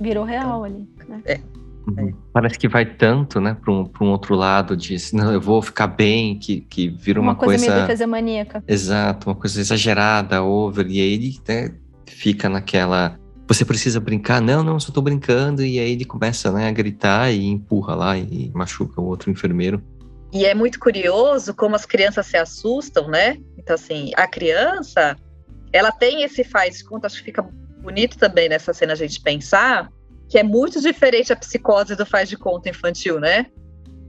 Virou real então, ali. Né? É. Uhum. Parece que vai tanto, né, para um, um outro lado de não, eu vou ficar bem, que, que vira uma, uma coisa. Uma coisa meio defesa maníaca. Exato, uma coisa exagerada, over, e aí ele né, fica naquela. Você precisa brincar? Não, não, só tô brincando. E aí ele começa né, a gritar e empurra lá e machuca o outro enfermeiro. E é muito curioso como as crianças se assustam, né? Então, assim, a criança, ela tem esse faz conta, acho que fica bonito também nessa cena a gente pensar, que é muito diferente a psicose do faz de conta infantil, né?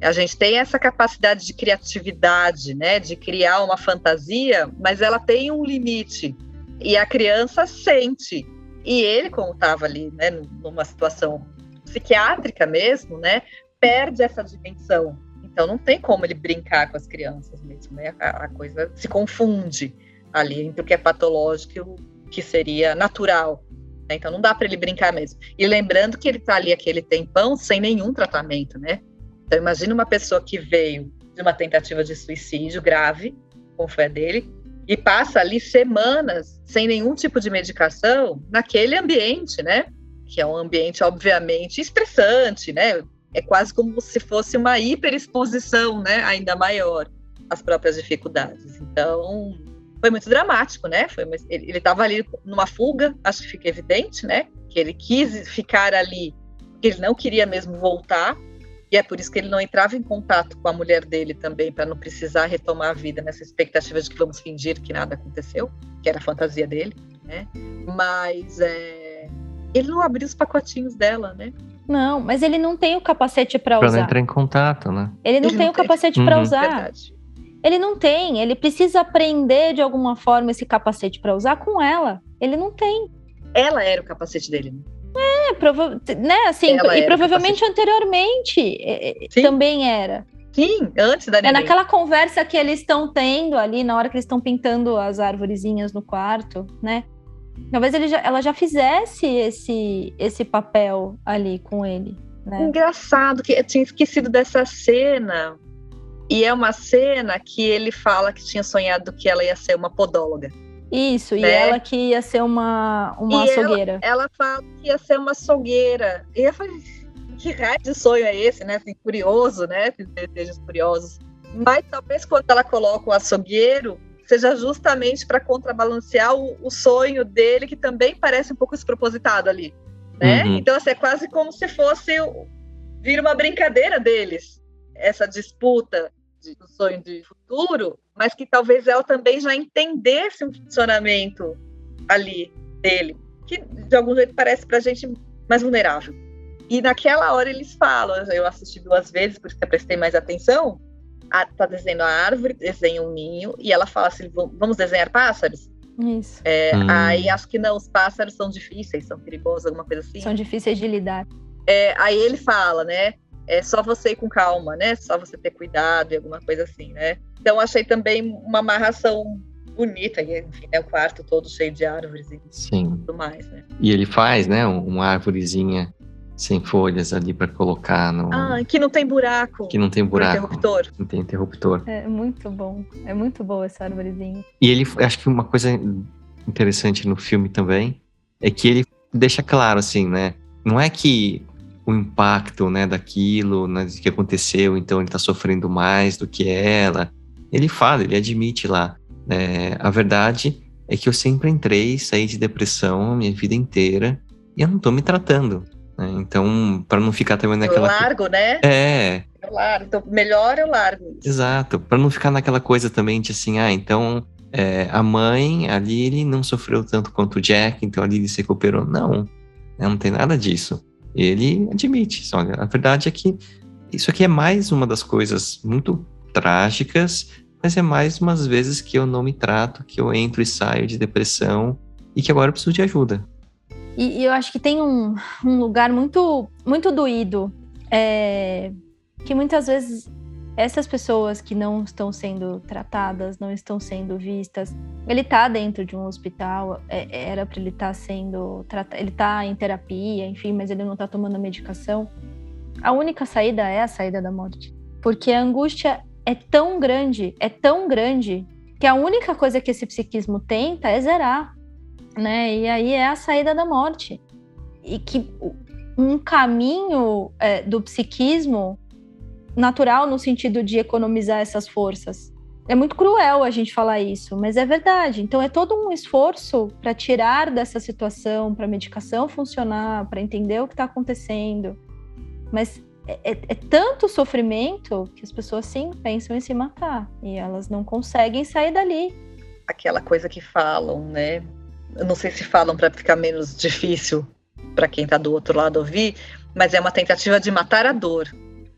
A gente tem essa capacidade de criatividade, né, de criar uma fantasia, mas ela tem um limite. E a criança sente. E ele, como estava ali, né, numa situação psiquiátrica mesmo, né, perde essa dimensão. Então não tem como ele brincar com as crianças mesmo, né? A, a coisa se confunde ali entre o que é patológico e o que seria natural. Né? Então não dá para ele brincar mesmo. E lembrando que ele está ali aquele tempão sem nenhum tratamento, né? Então imagina uma pessoa que veio de uma tentativa de suicídio grave, como foi a dele, e passa ali semanas sem nenhum tipo de medicação naquele ambiente, né? Que é um ambiente obviamente estressante, né? É quase como se fosse uma hiperexposição, né? Ainda maior às próprias dificuldades. Então, foi muito dramático, né? Foi ele estava ali numa fuga, acho que fica evidente, né? Que ele quis ficar ali, que ele não queria mesmo voltar, e é por isso que ele não entrava em contato com a mulher dele também, para não precisar retomar a vida nessa expectativa de que vamos fingir que nada aconteceu, que era a fantasia dele, né? Mas é, ele não abriu os pacotinhos dela, né? Não, mas ele não tem o capacete para usar. Para não entrar em contato, né? Ele não ele tem não o capacete para uhum. usar. Verdade. Ele não tem, ele precisa aprender de alguma forma esse capacete para usar com ela. Ele não tem. Ela era o capacete dele, né? É, prova né, assim, ela e provavelmente anteriormente é, é, também era. Sim, antes da neném. É naquela conversa que eles estão tendo ali, na hora que eles estão pintando as árvorezinhas no quarto, né? Talvez ele já, ela já fizesse esse, esse papel ali com ele. Né? Engraçado que eu tinha esquecido dessa cena. E é uma cena que ele fala que tinha sonhado que ela ia ser uma podóloga. Isso, né? e ela que ia ser uma, uma e açougueira. Ela, ela fala que ia ser uma açougueira. E eu falei, que raio de sonho é esse, né? Assim, curioso, né? Desejos curiosos. Mas talvez quando ela coloca o açougueiro, seja justamente para contrabalancear o, o, sonho dele, que também parece um pouco despropositado ali. Né? Uhum. Então, assim, é quase como se fosse vir uma brincadeira deles, essa disputa de, do sonho de futuro, mas que talvez ela também já entendesse um funcionamento ali dele, que de algum jeito parece para a gente mais vulnerável. E naquela hora eles falam, eu assisti duas vezes, por isso que eu prestei mais atenção, a, tá desenhando a árvore, desenha um ninho, e ela fala assim, vamos desenhar pássaros? Isso. É, hum. Aí acho que não, os pássaros são difíceis, são perigosos, alguma coisa assim. São difíceis de lidar. É, aí ele fala, né? É só você ir com calma, né? Só você ter cuidado e alguma coisa assim, né? Então achei também uma amarração bonita, e enfim, é o quarto todo cheio de árvores e Sim. tudo mais, né? E ele faz, né, uma árvorezinha sem folhas ali para colocar no. Ah, que não tem buraco. Que não tem buraco. Interruptor. Não tem interruptor. É muito bom. É muito boa essa árvorezinha. E ele, acho que uma coisa interessante no filme também é que ele deixa claro, assim, né? Não é que o impacto, né, daquilo, né, que aconteceu, então ele tá sofrendo mais do que ela. Ele fala, ele admite lá. É, a verdade é que eu sempre entrei, saí de depressão a minha vida inteira e eu não tô me tratando. Né? Então, para não ficar também naquela. Eu largo, né? É. Eu largo. Então, melhor eu largo. Exato. Para não ficar naquela coisa também de assim, ah, então é, a mãe, a Lily, não sofreu tanto quanto o Jack, então a Lily se recuperou. Não, não tem nada disso. Ele admite. Olha, a verdade é que isso aqui é mais uma das coisas muito trágicas, mas é mais umas vezes que eu não me trato, que eu entro e saio de depressão e que agora eu preciso de ajuda. E, e eu acho que tem um, um lugar muito, muito doído, é, que muitas vezes essas pessoas que não estão sendo tratadas, não estão sendo vistas, ele está dentro de um hospital, é, era para ele estar tá sendo tratado, ele está em terapia, enfim, mas ele não está tomando medicação. A única saída é a saída da morte, porque a angústia é tão grande, é tão grande que a única coisa que esse psiquismo tenta é zerar né? E aí é a saída da morte. E que um caminho é, do psiquismo natural no sentido de economizar essas forças. É muito cruel a gente falar isso, mas é verdade. Então é todo um esforço para tirar dessa situação, para a medicação funcionar, para entender o que está acontecendo. Mas é, é, é, tanto sofrimento que as pessoas sim pensam em se matar e elas não conseguem sair dali. Aquela coisa que falam, né? eu não sei se falam para ficar menos difícil para quem está do outro lado ouvir, mas é uma tentativa de matar a dor.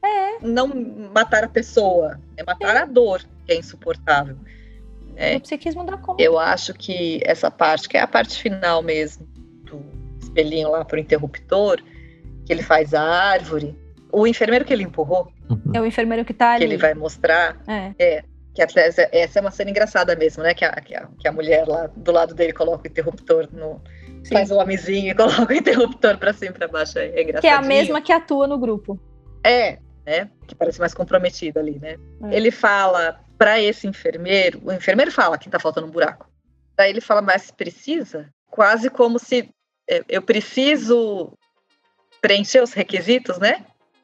É. Não matar a pessoa, é matar é. a dor, que é insuportável. É. O psiquismo dá conta. Eu acho que essa parte, que é a parte final mesmo, do espelhinho lá pro interruptor, que ele faz a árvore, o enfermeiro que ele empurrou. Uhum. É o enfermeiro que tá ali. Que ele vai mostrar. É. é que até, essa é uma cena engraçada mesmo, né? Que a, que a, que a mulher lá do lado dele coloca o interruptor no. Sim. Faz um homenzinho e coloca o interruptor pra cima e pra baixo. É engraçado. Que é a mesma que atua no grupo. É, né? Que parece mais comprometida ali, né? É. Ele fala para esse enfermeiro, o enfermeiro fala que tá faltando um buraco. Daí ele fala, mas precisa? Quase como se é, eu preciso preencher os requisitos, né?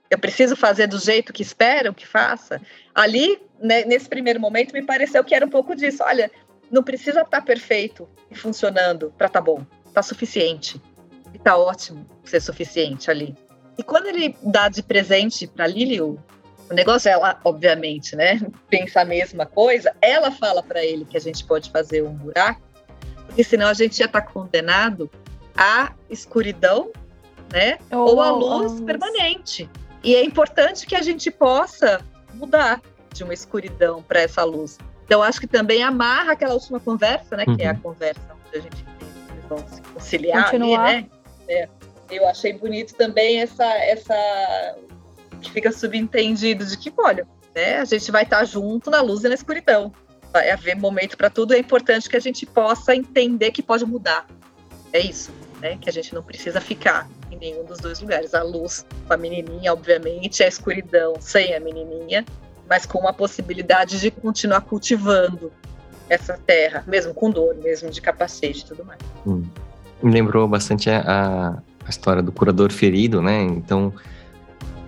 Eu preciso fazer do jeito que esperam que faça. Ali né, nesse primeiro momento, me pareceu que era um pouco disso. Olha, não precisa estar tá perfeito e funcionando para tá bom, tá suficiente. E tá ótimo ser suficiente ali. E quando ele dá de presente para Lily, o negócio é ela, obviamente, né, pensa a mesma coisa, ela fala para ele que a gente pode fazer um buraco, porque senão a gente ia estar tá condenado à escuridão, né, ou, ou à luz oh, permanente. E é importante que a gente possa mudar de uma escuridão para essa luz. Então, acho que também amarra aquela última conversa, né? Uhum. Que é a uhum. conversa onde a gente eles vão se conciliar ali, né? É. Eu achei bonito também essa, essa que fica subentendido de que, olha, né? A gente vai estar junto na luz e na escuridão. Vai haver momento para tudo. É importante que a gente possa entender que pode mudar. É isso, né? Que a gente não precisa ficar em nenhum dos dois lugares. A luz com a menininha, obviamente, a escuridão sem a menininha mas com a possibilidade de continuar cultivando essa terra, mesmo com dor, mesmo de capacete e tudo mais. Hum. Me lembrou bastante a, história do curador ferido, né? Então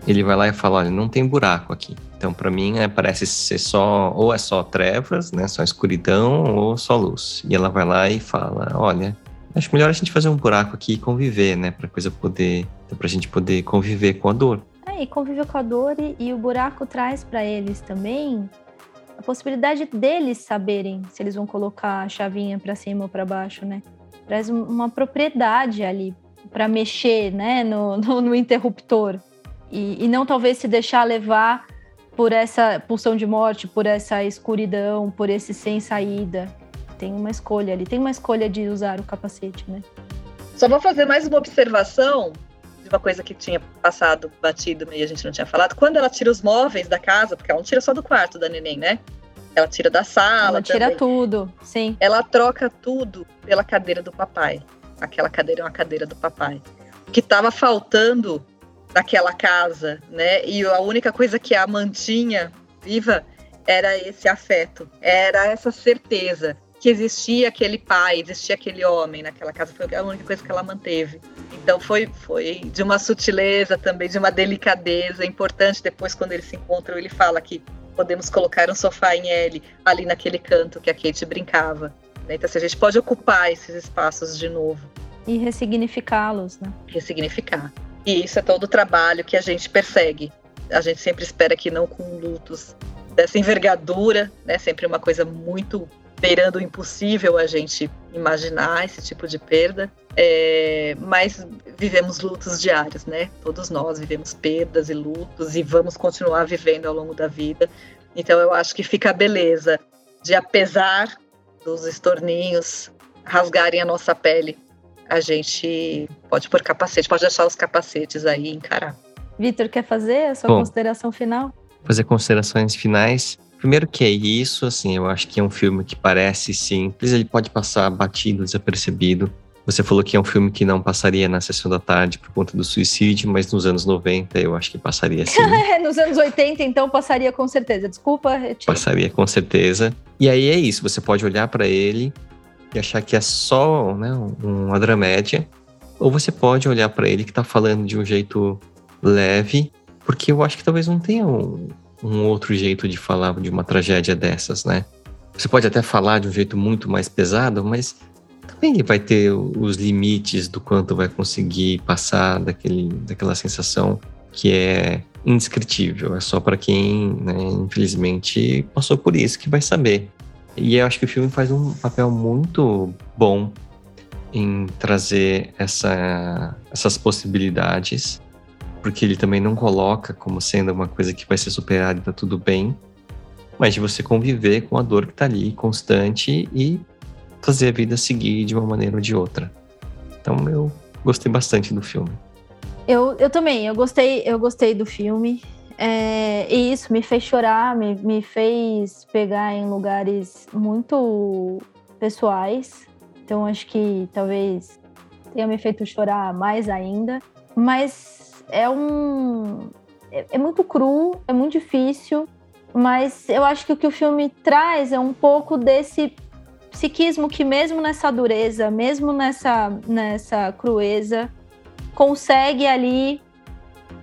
ele vai lá e fala, olha, não tem buraco aqui. Então para mim né, parece ser só ou é só trevas, né? Só escuridão ou só luz. E ela vai lá e fala, olha, acho melhor a gente fazer um buraco aqui e conviver, né? Para coisa poder, para a gente poder conviver com a dor e conviver com a dor e, e o buraco traz para eles também a possibilidade deles saberem se eles vão colocar a chavinha para cima ou para baixo, né? Traz uma propriedade ali para mexer, né, no, no, no interruptor e, e não talvez se deixar levar por essa pulsão de morte, por essa escuridão, por esse sem saída. Tem uma escolha ali, tem uma escolha de usar o capacete, né? Só vou fazer mais uma observação de uma coisa que tinha passado batido e a gente não tinha falado. Quando ela tira os móveis da casa, porque ela não tira só do quarto da neném, né? Ela tira da sala. Ela tira também. tudo, sim. Ela troca tudo pela cadeira do papai. Aquela cadeira é uma cadeira do papai. O que estava faltando naquela casa, né? E a única coisa que a mantinha viva era esse afeto, era essa certeza que existia aquele pai, existia aquele homem naquela casa, foi a única coisa que ela manteve. Então foi, foi de uma sutileza também, de uma delicadeza importante. Depois, quando eles se encontram, ele fala que podemos colocar um sofá em L ali naquele canto que a Kate brincava. Né? Então, assim, a gente pode ocupar esses espaços de novo. E ressignificá-los, né? Ressignificar. E isso é todo o trabalho que a gente persegue. A gente sempre espera que não com lutos dessa envergadura, né? Sempre uma coisa muito beirando o impossível a gente imaginar esse tipo de perda. É, mas vivemos lutos diários, né? Todos nós vivemos perdas e lutos e vamos continuar vivendo ao longo da vida. Então eu acho que fica a beleza de, apesar dos estorninhos rasgarem a nossa pele, a gente pode pôr capacete, pode deixar os capacetes aí e encarar. Vitor, quer fazer a sua Bom, consideração final? Fazer considerações finais. Primeiro que é isso, assim, eu acho que é um filme que parece simples, ele pode passar batido, desapercebido. Você falou que é um filme que não passaria na sessão da tarde por conta do suicídio, mas nos anos 90 eu acho que passaria sim. nos anos 80, então passaria com certeza. Desculpa. Passaria com certeza. E aí é isso, você pode olhar para ele e achar que é só né, uma dramédia, ou você pode olhar para ele que está falando de um jeito leve, porque eu acho que talvez não tenha um, um outro jeito de falar de uma tragédia dessas, né? Você pode até falar de um jeito muito mais pesado, mas também vai ter os limites do quanto vai conseguir passar daquele, daquela sensação que é indescritível. É só para quem, né, infelizmente, passou por isso que vai saber. E eu acho que o filme faz um papel muito bom em trazer essa, essas possibilidades, porque ele também não coloca como sendo uma coisa que vai ser superada e tá tudo bem, mas de você conviver com a dor que tá ali constante e fazer a vida seguir de uma maneira ou de outra. Então eu gostei bastante do filme. Eu, eu também, eu gostei, eu gostei do filme. É, e isso me fez chorar, me, me fez pegar em lugares muito pessoais. Então acho que talvez tenha me feito chorar mais ainda. Mas é um. É, é muito cru, é muito difícil. Mas eu acho que o que o filme traz é um pouco desse psiquismo que, mesmo nessa dureza, mesmo nessa, nessa crueza, consegue ali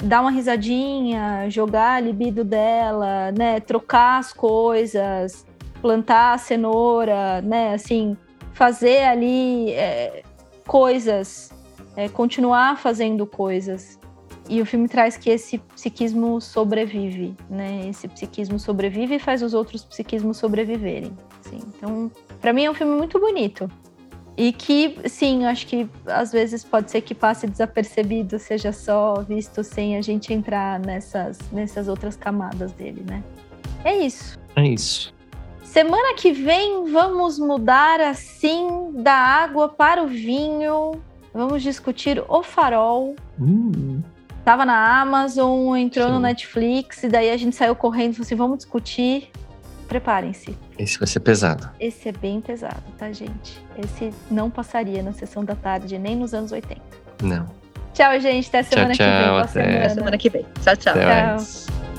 dar uma risadinha, jogar a libido dela, né, trocar as coisas, plantar a cenoura, né, assim, fazer ali é, coisas, é, continuar fazendo coisas. E o filme traz que esse psiquismo sobrevive, né? Esse psiquismo sobrevive e faz os outros psiquismos sobreviverem. Assim. Então, para mim é um filme muito bonito. E que, sim, acho que às vezes pode ser que passe desapercebido, seja só visto sem a gente entrar nessas, nessas outras camadas dele, né? É isso. É isso. Semana que vem vamos mudar assim da água para o vinho. Vamos discutir o farol. Hum. Tava na Amazon, entrou sim. no Netflix, e daí a gente saiu correndo e falou assim: vamos discutir preparem-se. Esse vai ser pesado. Esse é bem pesado, tá, gente? Esse não passaria na sessão da tarde, nem nos anos 80. Não. Tchau, gente. Até semana tchau, que vem. Até. Até semana que vem. Tchau, tchau. Até tchau.